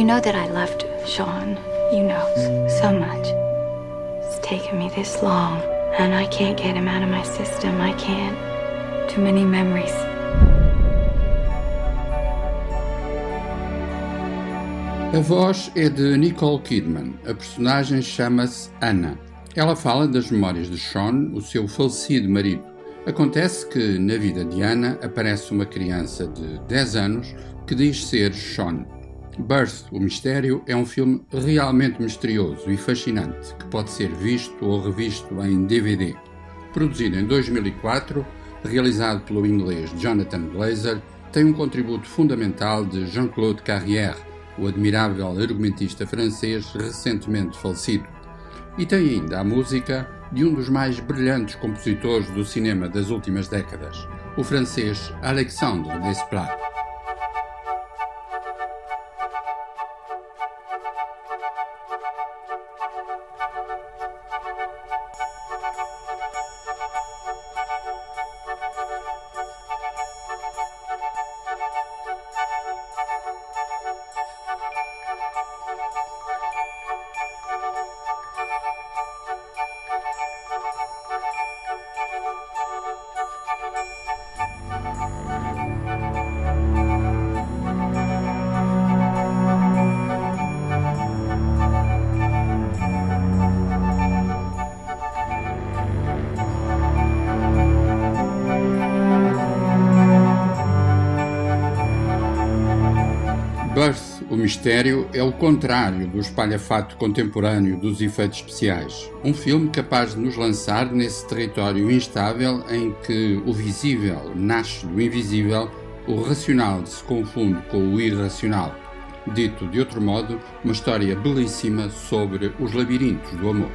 You know that I loved Sean. You know so much. It's taken me this long, and I can't get him out of my system. I can't. Too many memories. A voz é de Nicole Kidman. A personagem chama-se Anna. Ela fala das memórias de Sean, o seu falecido marido. Acontece que na vida de Anna aparece uma criança de 10 anos que diz ser Sean. Birth, o Mistério, é um filme realmente misterioso e fascinante que pode ser visto ou revisto em DVD. Produzido em 2004, realizado pelo inglês Jonathan Glazer, tem um contributo fundamental de Jean-Claude Carrière, o admirável argumentista francês recentemente falecido. E tem ainda a música de um dos mais brilhantes compositores do cinema das últimas décadas, o francês Alexandre Desplat. Birth, o mistério, é o contrário do espalhafato contemporâneo dos efeitos especiais. Um filme capaz de nos lançar nesse território instável em que o visível nasce do invisível, o racional se confunde com o irracional. Dito de outro modo, uma história belíssima sobre os labirintos do amor.